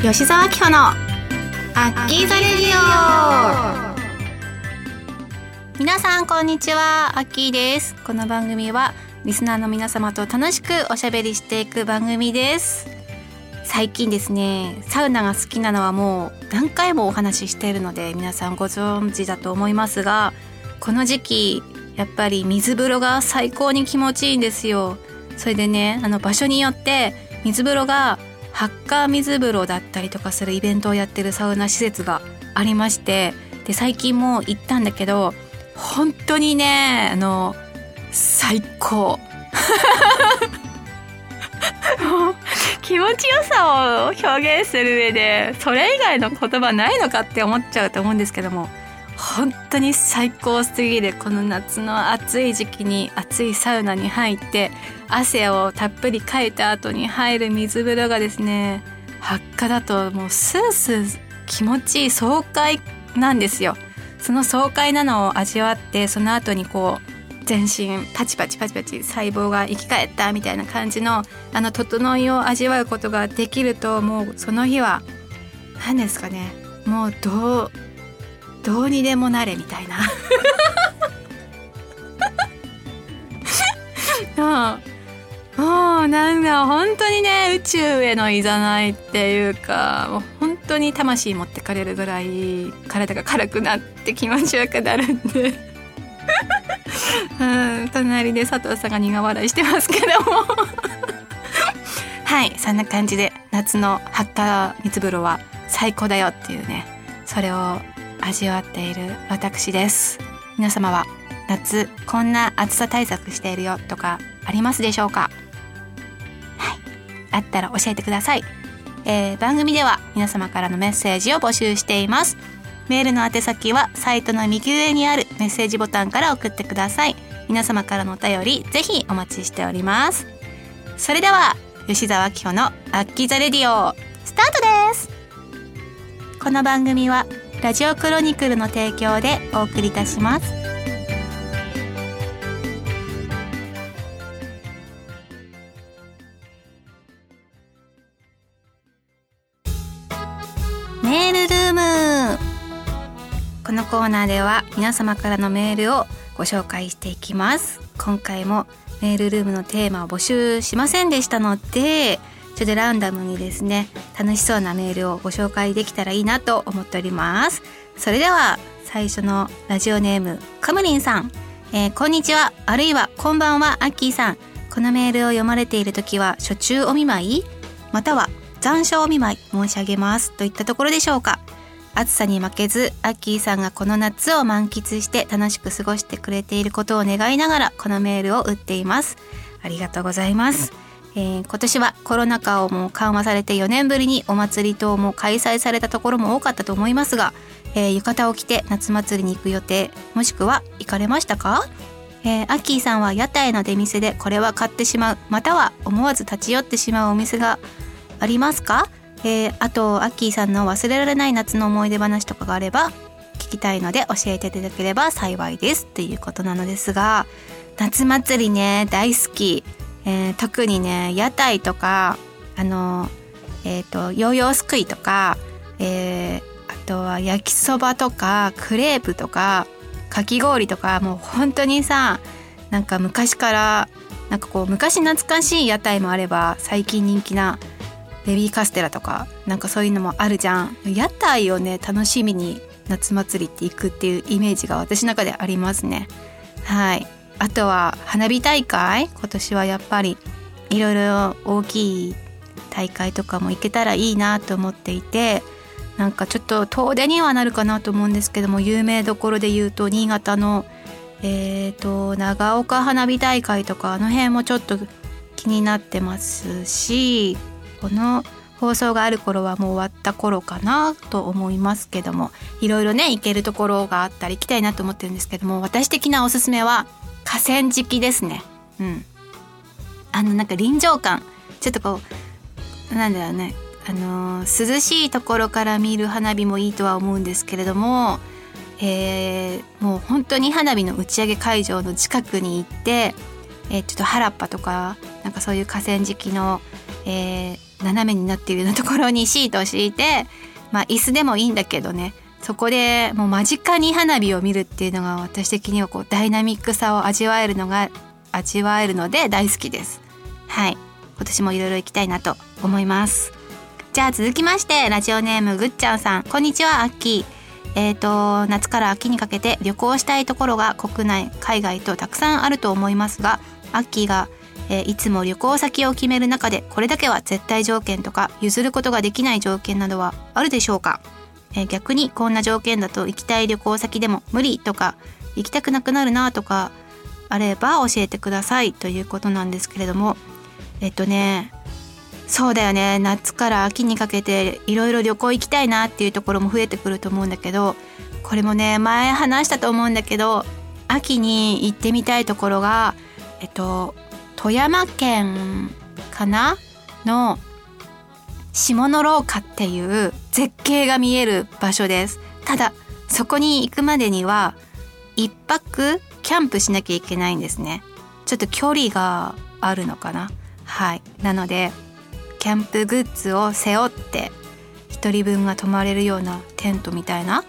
吉澤明穂のアッキーザレディオ。皆さんこんにちは。アッキーです。この番組はリスナーの皆様と楽しくおしゃべりしていく番組です。最近ですねサウナが好きなのはもう何回もお話ししているので皆さんご存知だと思いますがこの時期やっぱり水風呂が最高に気持ちいいんですよ。それでねあの場所によって水風呂がハッカー水風呂だったりとかするイベントをやってるサウナ施設がありましてで最近も行ったんだけど本当にねあの最高。気持ちよさを表現する上でそれ以外の言葉ないのかって思っちゃうと思うんですけども本当に最高すぎるこの夏の暑い時期に暑いサウナに入って汗をたっぷりかいた後に入る水風呂がですね発火だともうスースー気持ちいい爽快なんですよ。その爽快なのを味わってその後にこう全身パチパチパチパチ細胞が生き返ったみたいな感じのあの整いを味わうことができるともうその日は何ですかねもうどうどうにでもなれみたいな。もうなんか本当にね宇宙へのいざないっていうかもう本当に魂持ってかれるぐらい体が軽くなって気持ちよくなるんで。うん隣で佐藤さんが苦笑いしてますけども。はいそんな感じで夏のハッカー水風呂は最高だよっていうねそれを味わっている私です。皆様は夏こんな暑さ対策しているよとかありますでしょうか？はい。あったら教えてください、えー、番組では皆様からのメッセージを募集しています。メールの宛先はサイトの右上にあるメッセージボタンから送ってください。皆様からのお便りぜひお待ちしております。それでは吉澤明穂のアッキーザレディオスタートです。この番組はラジオクロニクルの提供でお送りいたします。メールルーム。このコーナーでは皆様からのメールをご紹介していきます。今回もメールルームのテーマを募集しませんでしたのでちょっとランダムにですね楽しそうなメールをご紹介できたらいいなと思っております。それでは最初のラジオネームカムリンさん、えー、こんにちは。あるいはこんばんはアッキーさん。このメールを読まれている時は初中お見舞い？または残暑お見舞い？申し上げます。といったところでしょうか。暑さに負けずアッキーさんがこの夏を満喫して楽しく過ごしてくれていることを願いながらこのメールを打っています。ありがとうございます、えー、今年はコロナ禍をもう緩和されて4年ぶりにお祭り等も開催されたところも多かったと思いますが、えー、浴衣を着て夏祭りに行く予定もしくは行かれましたか？えー、アッキーさんは屋台の出店でこれは買ってしまうまたは思わず立ち寄ってしまうお店がありますか、えー、あとアッキーさんの忘れられない夏の思い出話とかがあれば聞きたいので教えていただければ幸いです。っていうことなのですが夏祭りね大好き。えー、特にね屋台とかあのえっ、ー、とヨーヨーすくいとか、えー、あとは焼きそばとかクレープとかかき氷とかもう本当にさなんか昔からなんかこう昔懐かしい屋台もあれば最近人気なベビーカステラとかなんかそういうのもあるじゃん。屋台をね楽しみに夏祭りって行くっていうイメージが私の中でありますね。はい。あとは花火大会？今年はやっぱりいろいろ大きい大会とかも行けたらいいなと思っていてなんかちょっと遠出にはなるかなと思うんですけども有名どころで言うと新潟のえーと、長岡花火大会とかあの辺もちょっと気になってますしこの放送がある頃はもう終わった頃かなと思いますけどもいろいろね行けるところがあったり行きたいなと思ってるんですけども私的なおすすめは河川敷ですね。うん。あのなんか臨場感。ちょっとこうなんだろうね。あのー、涼しいところから見る花火もいいとは思うんですけれども、えー、もう本当に花火の打ち上げ会場の近くに行って、えー、ちょっと原っぱとかなんかそういう河川敷の、えー、斜めになっているようなところにシートを敷いて、まあ、椅子でもいいんだけどね。そこでもう間近に花火を見るっていうのが私的にはこうダイナミックさを味わえるのが味わえるので大好きです。はい。今年もいろいろ行きたいなと思います。じゃあ続きましてラジオネームぐっちゃんさん。こんにちはアッキー。えーと、夏から秋にかけて旅行したいところが国内海外とたくさんあると思いますがアッキーが、えー、いつも旅行先を決める中でこれだけは絶対条件とか譲ることができない条件などはあるでしょうか、えー、逆にこんな条件だと行きたい旅行先でも無理とか行きたくなくなるなとかあれば教えてくださいということなんですけれどもえっとねそうだよね。夏から秋にかけていろいろ旅行行きたいなっていうところも増えてくると思うんだけどこれもね前話したと思うんだけど秋に行ってみたいところがえっと富山県かな？の下の廊下っていう絶景が見える場所です。ただそこに行くまでには一泊キャンプしなきゃいけないんですね。ちょっと距離があるのかな。はい。なのでキャンプグッズを背負って1人分が泊まれるようなテントみたいな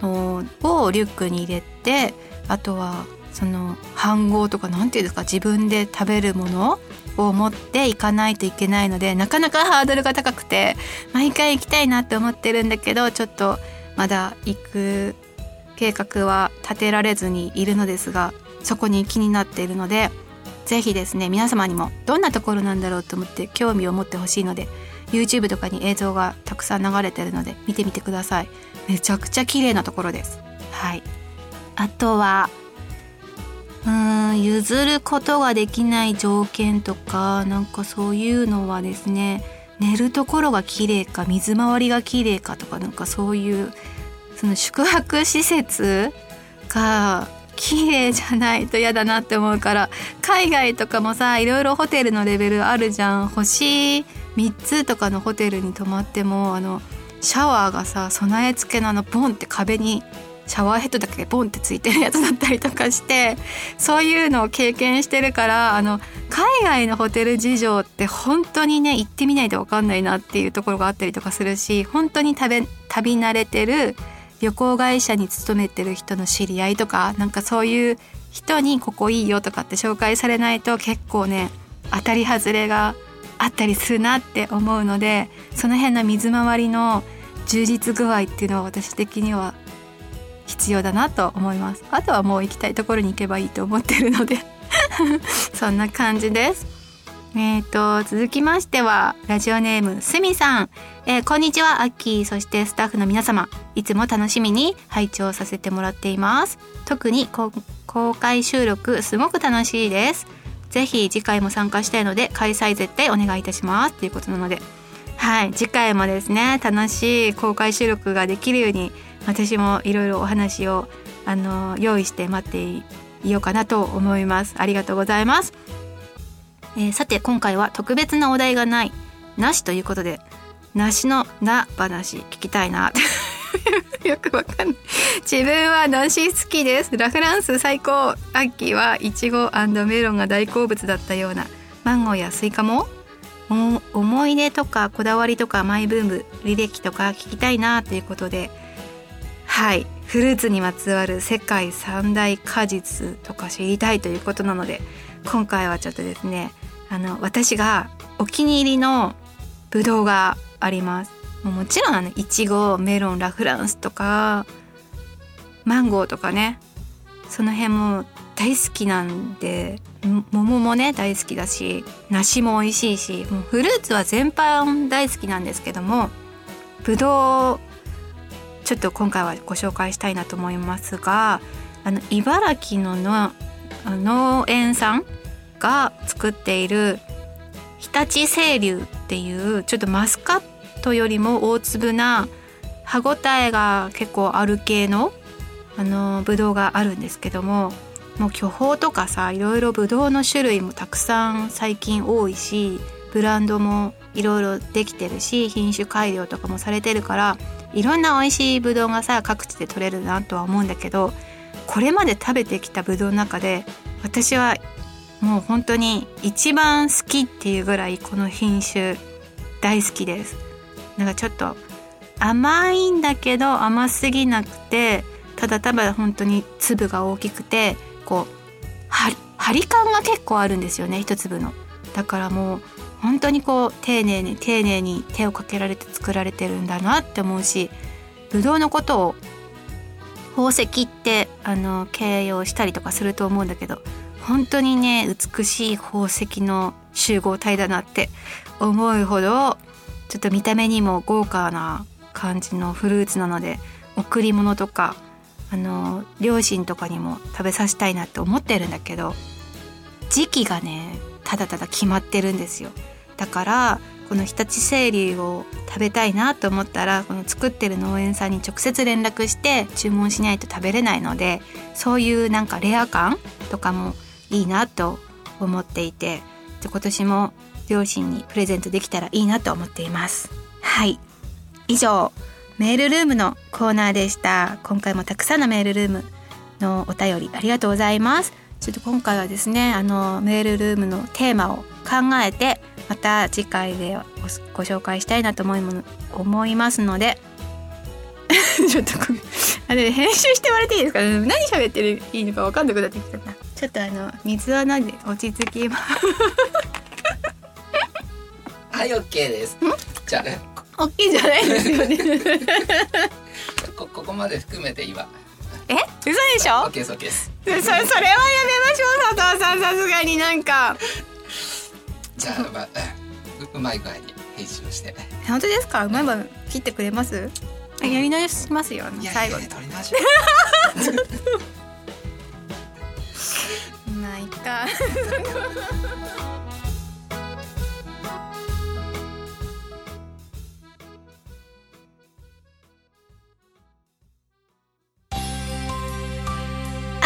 のをリュックに入れてあとはその飯盒とか何て言うんですか自分で食べるものを持っていかないといけないのでなかなかハードルが高くて毎回行きたいなって思ってるんだけどちょっとまだ行く計画は立てられずにいるのですがそこに気になっているのでぜひですね皆様にもどんなところなんだろうと思って興味を持ってほしいので YouTube とかに映像がたくさん流れてるので見てみてください。めちゃくちゃ綺麗なところです。はい。あとはうん譲ることができない条件とかなんかそういうのはですね寝るところが綺麗か水回りが綺麗かとかなんかそういうその宿泊施設が綺麗じゃないと嫌だなって思うから海外とかもさいろいろホテルのレベルあるじゃん。星3つとかのホテルに泊まってもあのシャワーがさ備え付けのあのボンって壁にシャワーヘッドだけボンってついてるやつだったりとかしてそういうのを経験してるからあの海外のホテル事情って本当にね行ってみないと分かんないなっていうところがあったりとかするし本当に旅旅慣れてる旅行会社に勤めてる人の知り合いとかなんかそういう人にここいいよとかって紹介されないと結構ね当たり外れがあったりするなって思うのでその辺の水回りの充実具合っていうのは私的には必要だなと思いますあとはもう行きたいところに行けばいいと思ってるので そんな感じですえっ、ー、と、続きましては、ラジオネーム、すみさん。えー、こんにちは、アッキー、そしてスタッフの皆様。いつも楽しみに拝聴させてもらっています。特に公開収録、すごく楽しいです。ぜひ次回も参加したいので、開催絶対お願いいたします。ということなので。はい、次回もですね、楽しい公開収録ができるように、私もいろいろお話を、あの、用意して待っていようかなと思います。ありがとうございます。えー、さて今回は特別なお題がないなしということで梨のな話聞きたいな よくわかんない自分は梨好きですラフランス最高秋はいちごメロンが大好物だったようなマンゴーやスイカも思い出とかこだわりとかマイブーム履歴とか聞きたいなということではい。フルーツにまつわる世界三大果実とか知りたいということなので今回はちょっとですねあの私がお気に入りのブドウがあります。もちろんあのいちごメロンラフランスとかマンゴーとかねその辺も大好きなんで桃もね大好きだし梨も美味しいしもうフルーツは全般大好きなんですけどもブドウちょっと今回はご紹介したいなと思いますがあの茨城のの農園さんが作っている日立清流っていうちょっとマスカットよりも大粒な歯ごたえが結構ある系のあのブドウがあるんですけどももう巨峰とかさいろいろブドウの種類もたくさん最近多いしブランドもいろいろできてるし品種改良とかもされてるからいろんな美味しいブドウがさ各地で取れるなとは思うんだけどこれまで食べてきたブドウの中で私はもう本当に一番好きっていうぐらいこの品種大好きです。なんかちょっと甘いんだけど甘すぎなくてただただ本当に粒が大きくてこう張り感が結構あるんですよね一粒の。だからもう本当にこう丁寧に丁寧に手をかけられて作られてるんだなって思うしブドウのことを宝石ってあの形容したりとかすると思うんだけど本当にね美しい宝石の集合体だなって思うほどちょっと見た目にも豪華な感じのフルーツなので贈り物とかあの両親とかにも食べさせたいなって思ってるんだけど時期がねただただ決まってるんですよ。だからこの日立清流を食べたいなと思ったらこの作ってる農園さんに直接連絡して注文しないと食べれないのでそういうなんかレア感とかもいいなと思っていて今年も両親にプレゼントできたらいいなと思っています。はい。以上。メールルームのコーナーでした。今回もたくさんのメールルームのお便りありがとうございます。ちょっと今回はですねあのメールルームのテーマを考えてまた次回でご紹介したいなと思い思いますので ちょっとあれ編集してもらっていいですか？何喋ってるいいのか分かんなくなってきた。なちょっとあの水は飲んで落ち着きます？はい OK です。じゃあ OK じゃないですよね。こここまで含めていいわえ？嘘でしょ？ですそそれはやめましょう佐藤さん。さすがになんか。じゃあ、まあ、うまい具合に編集して。本当ですか？うまい具合切ってくれます？やり直しますよ。最後。に取り直し。まあいっか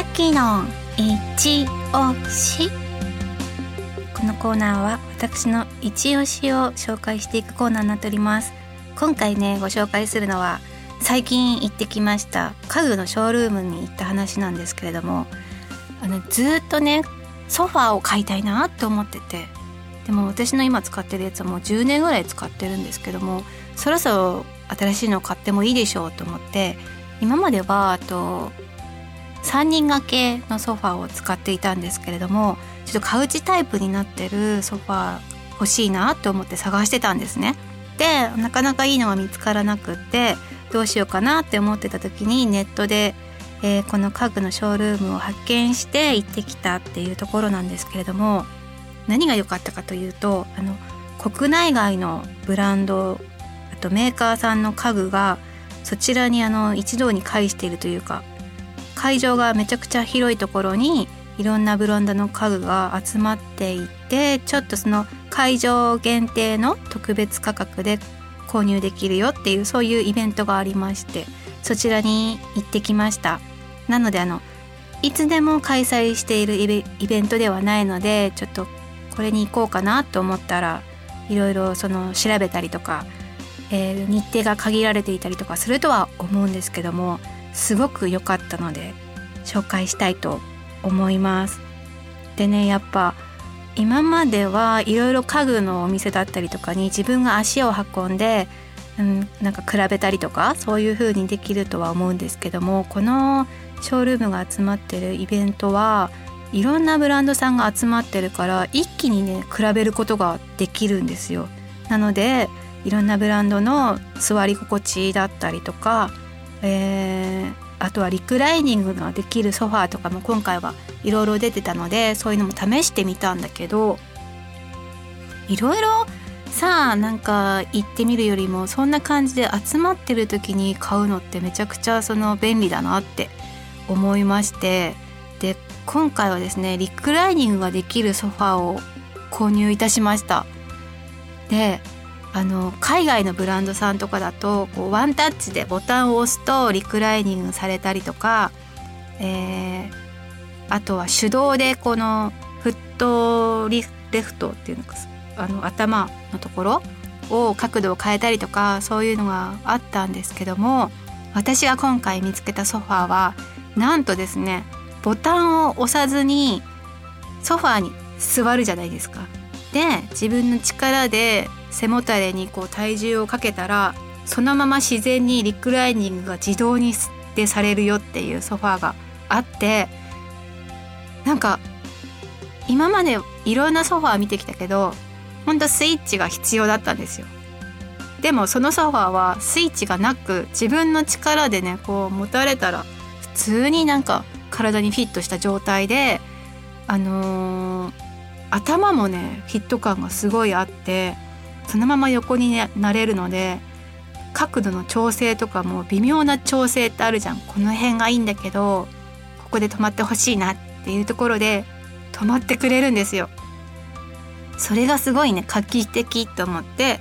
秋の一押し。このコーナーは私の一押しを紹介していくコーナーになっております。今回ねご紹介するのは最近行ってきました家具のショールームに行った話なんですけれどもあのずっとねソファーを買いたいなって思ってて。でも私の今使ってるやつはもう10年ぐらい使ってるんですけどもそろそろ新しいのを買ってもいいでしょうと思って今まではあと3人掛けのソファーを使っていたんですけれどもちょっとカウチタイプになってるソファー欲しいなと思って探してたんですね。でなかなかいいのが見つからなくってどうしようかなって思ってた時にネットで、えー、この家具のショールームを発見して行ってきたっていうところなんですけれども何が良かったかというとあの国内外のブランドあとメーカーさんの家具がそちらにあの一堂に会しているというか会場がめちゃくちゃ広いところにいろんなブランドの家具が集まっていてちょっとその会場限定の特別価格で購入できるよっていうそういうイベントがありましてそちらに行ってきました。なのであのいつでも開催しているイベントではないのでちょっとこれに行こうかなと思ったらいろいろその調べたりとか、えー、日程が限られていたりとかするとは思うんですけどもすごく良かったので紹介したいと思います。でねやっぱ今まではいろいろ家具のお店だったりとかに自分が足を運んで、うん、なんか比べたりとかそういう風にできるとは思うんですけどもこのショールームが集まってるイベントはいろんなブランドさんが集まってるから一気にね比べることができるんですよ。なのでいろんなブランドの座り心地だったりとかえー、あとはリクライニングができるソファーとかも今回はいろいろ出てたのでそういうのも試してみたんだけどいろいろさあなんか行ってみるよりもそんな感じで集まってる時に買うのってめちゃくちゃその便利だなって思いましてで今回はですねリクライニングができるソファーを購入いたしました。であの海外のブランドさんとかだとこうワンタッチでボタンを押すとリクライニングされたりとか、えー、あとは手動でこのフットリレフトっていうのかあの頭のところを角度を変えたりとかそういうのがあったんですけども私が今回見つけたソファーはなんとですねボタンを押さずにソファーに座るじゃないですか。で自分の力で背もたれにこう体重をかけたらそのまま自然にリクライニングが自動にでされるよっていうソファーがあってなんか今までいろんなソファー見てきたけどほんとスイッチが必要だったんですよ。でもそのソファーはスイッチがなく自分の力でねこう持たれたら普通になんか体にフィットした状態であのー、頭もねフィット感がすごいあってそのまま横に、ね、なれるので角度の調整とかも微妙な調整ってあるじゃんこの辺がいいんだけどここで止まってほしいなっていうところで止まってくれるんですよ。それがすごいね画期的と思って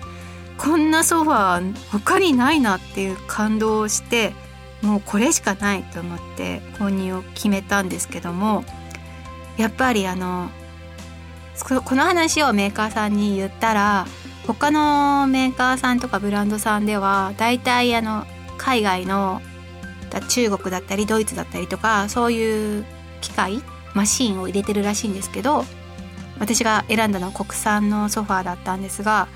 こんなソファー他にないなっていう感動をしてもうこれしかないと思って購入を決めたんですけどもやっぱりあのこの話をメーカーさんに言ったら他のメーカーさんとかブランドさんでは大体あの海外の中国だったりドイツだったりとかそういう機械マシンを入れてるらしいんですけど私が選んだのは国産のソファーだったんですが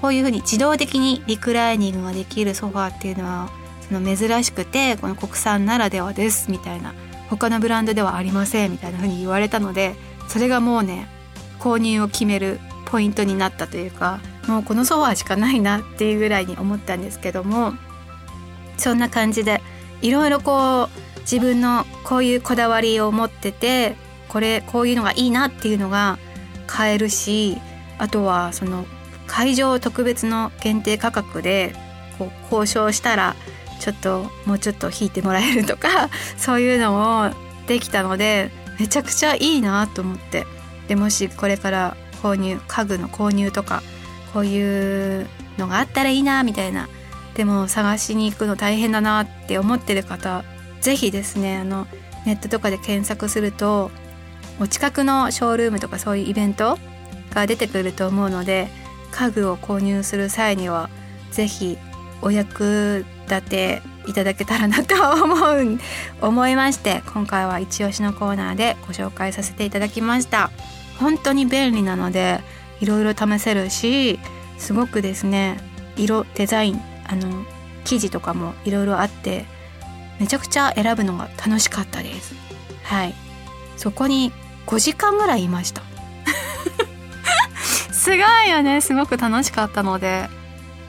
こういうふうに自動的にリクライニングができるソファーっていうのはその珍しくてこの国産ならではですみたいな他のブランドではありませんみたいなふうに言われたのでそれがもうね購入を決めるポイントになったというかもうこのソファーしかないなっていうぐらいに思ったんですけどもそんな感じでいろいろこう自分のこういうこだわりを持っててこれこういうのがいいなっていうのが買えるしあとはその会場特別の限定価格でこう交渉したらちょっともうちょっと引いてもらえるとか そういうのもできたのでめちゃくちゃいいなと思って。でもしこれから購入家具の購入とかこういうのがあったらいいなみたいな。でも探しに行くの大変だなって思ってる方是非ですねあのネットとかで検索するとお近くのショールームとかそういうイベントが出てくると思うので家具を購入する際には是非お役立ていただけたらなと思う思いまして今回は一押しのコーナーでご紹介させていただきました。本当に便利なのでいろいろ試せるしすごくですね色デザインあの生地とかもいろいろあってめちゃくちゃ選ぶのが楽しかったです。はい。そこに5時間ぐらいいました。すごいよね。すごく楽しかったので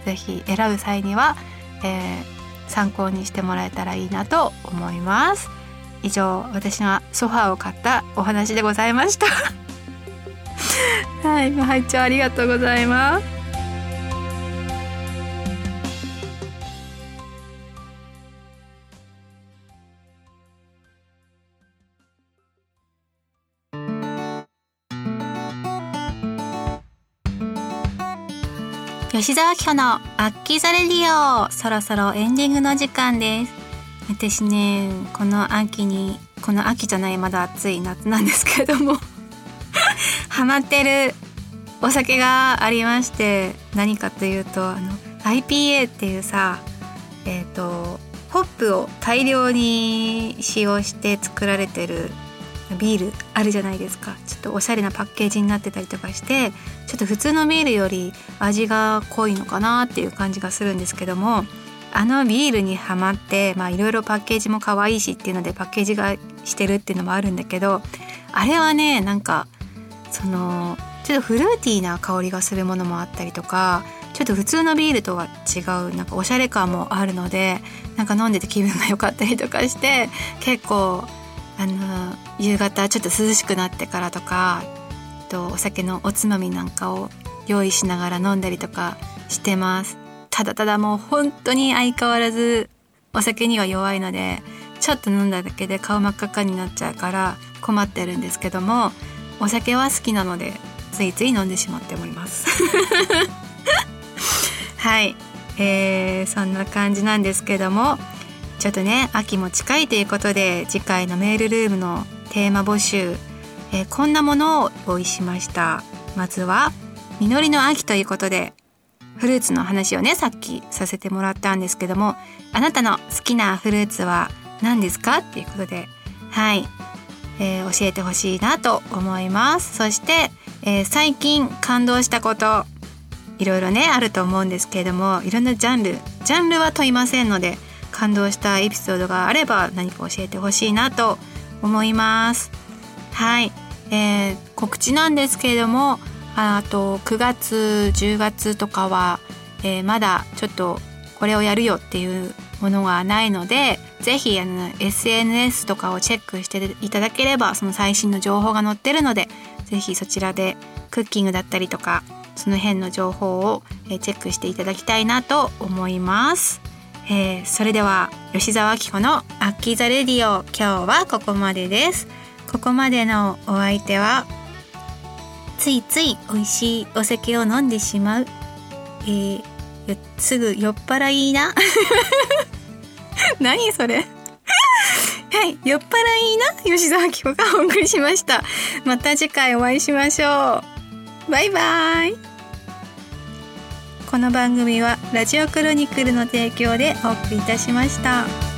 是非選ぶ際には、えー、参考にしてもらえたらいいなと思います。以上私がソファーを買ったお話でございました。はいご拝聴ありがとうございます。吉沢明のアッキザレディオ。そろそろエンディングの時間です。私ねこの秋にこの秋じゃないまだ暑い夏なんですけれども。ハマってるお酒がありまして何かというとあの IPA っていうさえっ、ー、とホップを大量に使用して作られてるビールあるじゃないですか。ちょっとおしゃれなパッケージになってたりとかしてちょっと普通のビールより味が濃いのかなっていう感じがするんですけどもあのビールにはまっていろいろパッケージも可愛いしっていうのでパッケージがしてるっていうのもあるんだけどあれはねなんかそのちょっとフルーティーな香りがするものもあったりとかちょっと普通のビールとは違うなんかおしゃれ感もあるのでなんか飲んでて気分が良かったりとかして結構あの夕方ちょっと涼しくなってからとかとお酒のおつまみなんかを用意しながら飲んだりとかしてます。ただただもう本当に相変わらずお酒には弱いのでちょっと飲んだだけで顔真っ赤っかになっちゃうから困ってるんですけどもお酒は好きなのでついつい飲んでしまっております。はい、えー、そんな感じなんですけどもちょっとね秋も近いということで次回のメールルームのテーマ募集、えー、こんなものを用意しました。まずは実りの秋ということでフルーツの話をねさっきさせてもらったんですけどもあなたの好きなフルーツは何ですか？っていうことではい、えー、教えてほしいなと思います。そして、えー、最近感動したこといろいろねあると思うんですけれどもいろんなジャンルジャンルは問いませんので感動したエピソードがあれば何か教えてほしいなと思います。はい、えー、告知なんですけれどもあと9月10月とかは、えー、まだちょっとこれをやるよっていうものがないのでぜひあの SNS とかをチェックしていただければその最新の情報が載ってるのでぜひそちらでクッキングだったりとかその辺の情報をチェックしていただきたいなと思います。えー、それでは吉澤明子のアッキーザレディオ今日はここまでです。ここまでのお相手はついつい美味しいお酒を飲んでしまう、えー、すぐ酔っ払いな 何それ はい、酔っ払いな吉沢明子がお送りしました。また次回お会いしましょう。バイバイ。この番組はラジオクロニクルの提供でお送りいたしました。